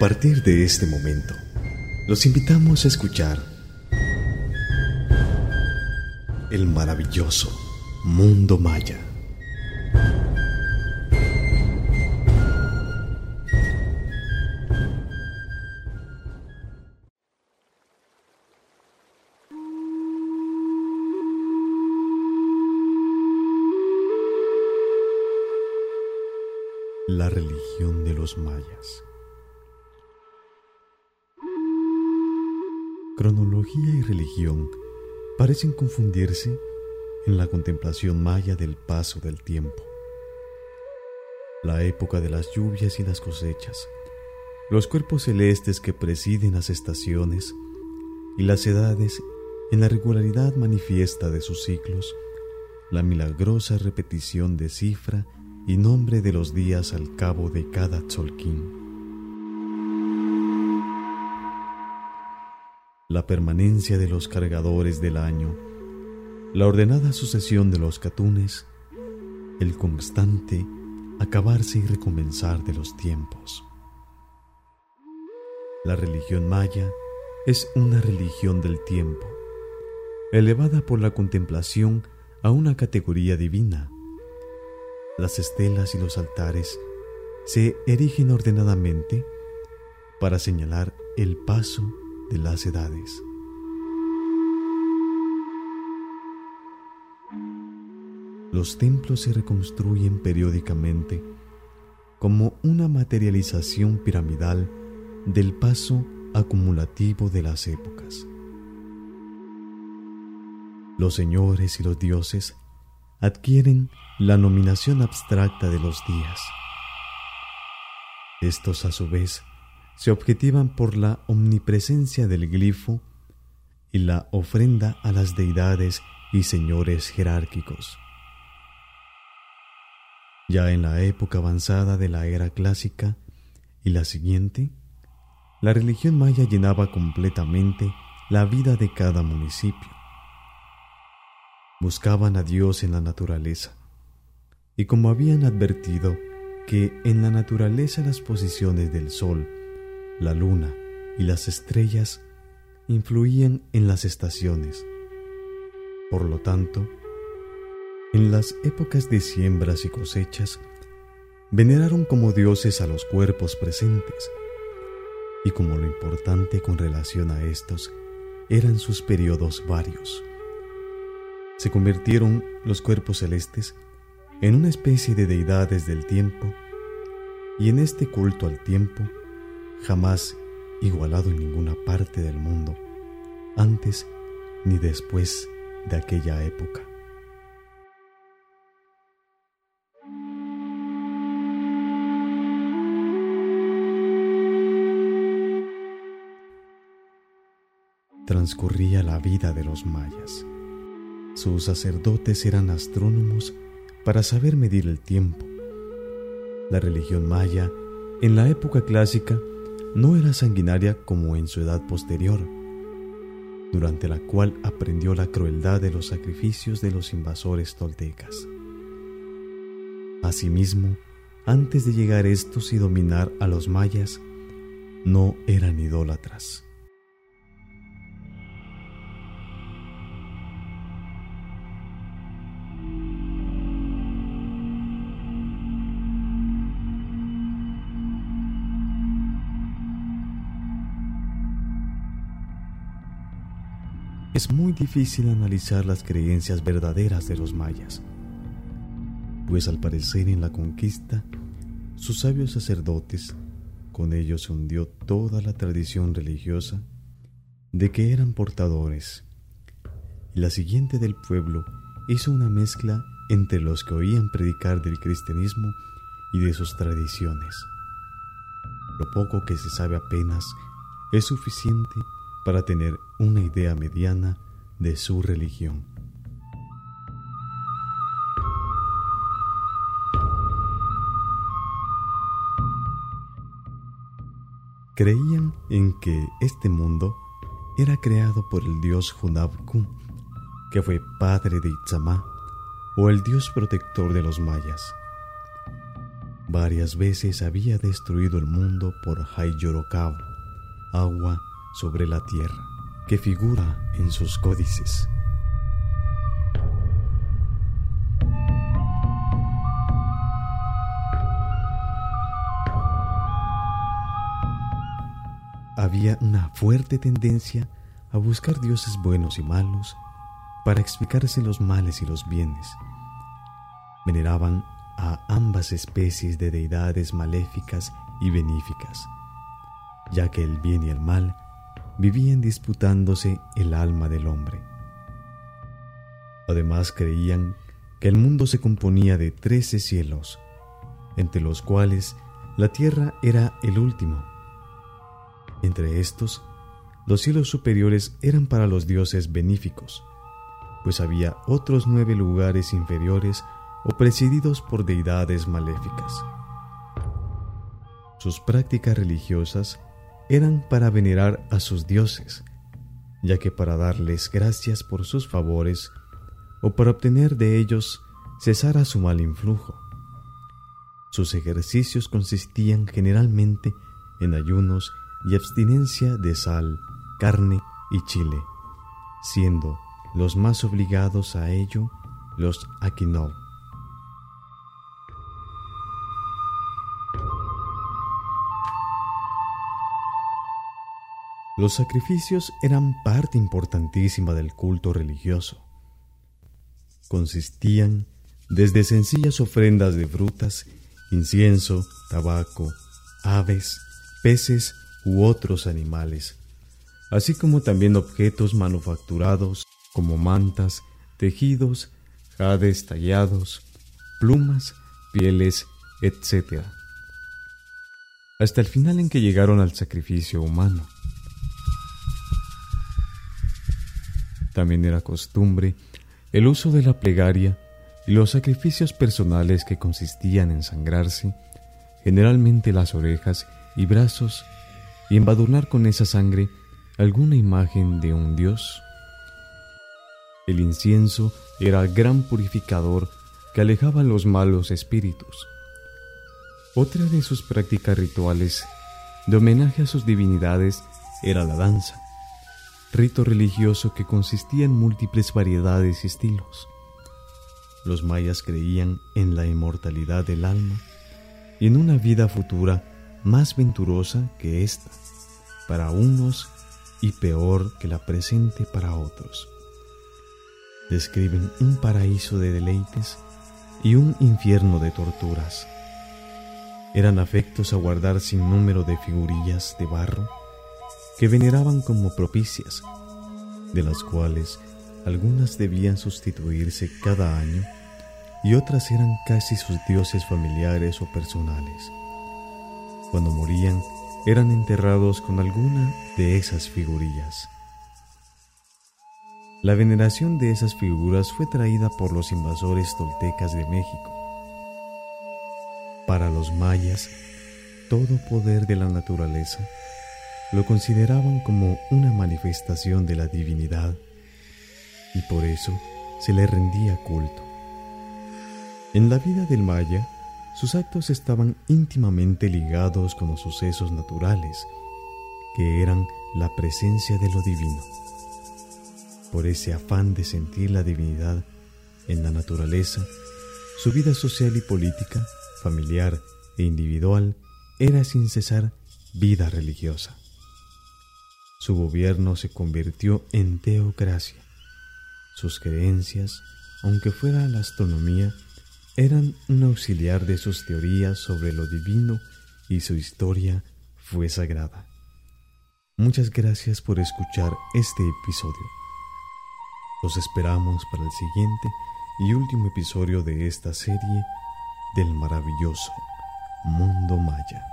partir de este momento, los invitamos a escuchar el maravilloso mundo maya. La religión de los mayas. Cronología y religión parecen confundirse en la contemplación maya del paso del tiempo. La época de las lluvias y las cosechas, los cuerpos celestes que presiden las estaciones y las edades en la regularidad manifiesta de sus ciclos, la milagrosa repetición de cifra y nombre de los días al cabo de cada tzolquín. La permanencia de los cargadores del año, la ordenada sucesión de los catunes, el constante acabarse y recomenzar de los tiempos. La religión maya es una religión del tiempo, elevada por la contemplación a una categoría divina. Las estelas y los altares se erigen ordenadamente para señalar el paso de las edades. Los templos se reconstruyen periódicamente como una materialización piramidal del paso acumulativo de las épocas. Los señores y los dioses adquieren la nominación abstracta de los días. Estos a su vez se objetivan por la omnipresencia del glifo y la ofrenda a las deidades y señores jerárquicos. Ya en la época avanzada de la era clásica y la siguiente, la religión maya llenaba completamente la vida de cada municipio. Buscaban a Dios en la naturaleza, y como habían advertido que en la naturaleza las posiciones del sol la luna y las estrellas influían en las estaciones. Por lo tanto, en las épocas de siembras y cosechas, veneraron como dioses a los cuerpos presentes, y como lo importante con relación a estos eran sus periodos varios. Se convirtieron los cuerpos celestes en una especie de deidades del tiempo, y en este culto al tiempo jamás igualado en ninguna parte del mundo, antes ni después de aquella época. Transcurría la vida de los mayas. Sus sacerdotes eran astrónomos para saber medir el tiempo. La religión maya, en la época clásica, no era sanguinaria como en su edad posterior, durante la cual aprendió la crueldad de los sacrificios de los invasores toltecas. Asimismo, antes de llegar estos y dominar a los mayas, no eran idólatras. Es muy difícil analizar las creencias verdaderas de los mayas, pues al parecer en la conquista, sus sabios sacerdotes, con ellos se hundió toda la tradición religiosa de que eran portadores, y la siguiente del pueblo hizo una mezcla entre los que oían predicar del cristianismo y de sus tradiciones. Lo poco que se sabe apenas es suficiente para tener una idea mediana de su religión. Creían en que este mundo era creado por el dios Hunabku, que fue padre de Itzamá, o el dios protector de los mayas. Varias veces había destruido el mundo por Hayyorokab, agua sobre la tierra, que figura en sus códices. Había una fuerte tendencia a buscar dioses buenos y malos para explicarse los males y los bienes. Veneraban a ambas especies de deidades maléficas y benéficas, ya que el bien y el mal vivían disputándose el alma del hombre. Además creían que el mundo se componía de trece cielos, entre los cuales la tierra era el último. Entre estos, los cielos superiores eran para los dioses benéficos, pues había otros nueve lugares inferiores o presididos por deidades maléficas. Sus prácticas religiosas eran para venerar a sus dioses, ya que para darles gracias por sus favores o para obtener de ellos cesara su mal influjo. Sus ejercicios consistían generalmente en ayunos y abstinencia de sal, carne y chile, siendo los más obligados a ello los Akinov. Los sacrificios eran parte importantísima del culto religioso. Consistían desde sencillas ofrendas de frutas, incienso, tabaco, aves, peces u otros animales, así como también objetos manufacturados como mantas, tejidos, jades tallados, plumas, pieles, etc. Hasta el final en que llegaron al sacrificio humano. También era costumbre el uso de la plegaria y los sacrificios personales que consistían en sangrarse, generalmente las orejas y brazos, y embadurnar con esa sangre alguna imagen de un dios. El incienso era el gran purificador que alejaba los malos espíritus. Otra de sus prácticas rituales de homenaje a sus divinidades era la danza, rito religioso que consistía en múltiples variedades y estilos. Los mayas creían en la inmortalidad del alma y en una vida futura más venturosa que esta para unos y peor que la presente para otros. Describen un paraíso de deleites y un infierno de torturas. Eran afectos a guardar sin número de figurillas de barro que veneraban como propicias, de las cuales algunas debían sustituirse cada año y otras eran casi sus dioses familiares o personales. Cuando morían, eran enterrados con alguna de esas figurillas. La veneración de esas figuras fue traída por los invasores toltecas de México. Para los mayas, todo poder de la naturaleza lo consideraban como una manifestación de la divinidad y por eso se le rendía culto. En la vida del maya, sus actos estaban íntimamente ligados con los sucesos naturales, que eran la presencia de lo divino. Por ese afán de sentir la divinidad en la naturaleza, su vida social y política, familiar e individual era sin cesar vida religiosa. Su gobierno se convirtió en teocracia. Sus creencias, aunque fuera la astronomía, eran un auxiliar de sus teorías sobre lo divino y su historia fue sagrada. Muchas gracias por escuchar este episodio. Los esperamos para el siguiente y último episodio de esta serie del maravilloso Mundo Maya.